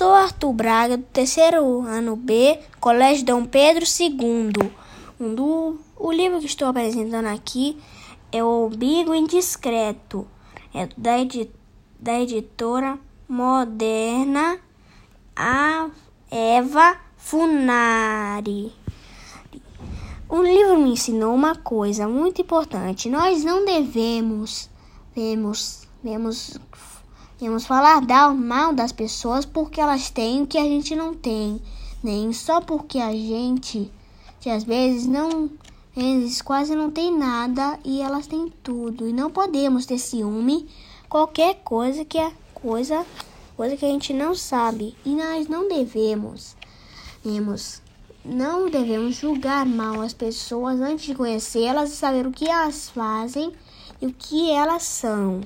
Sou Arthur Braga, do terceiro ano B, Colégio Dom Pedro II. Um do, o livro que estou apresentando aqui é O Umbigo Indiscreto, é da, edi, da editora moderna a Eva Funari. O livro me ensinou uma coisa muito importante. Nós não devemos, devemos, devemos, devemos falar mal das pessoas porque elas têm o que a gente não tem, nem só porque a gente, que às vezes não, eles quase não tem nada e elas têm tudo. E não podemos ter ciúme qualquer coisa que é coisa, coisa que a gente não sabe e nós não devemos, devemos não devemos julgar mal as pessoas antes de conhecê-las e saber o que elas fazem e o que elas são.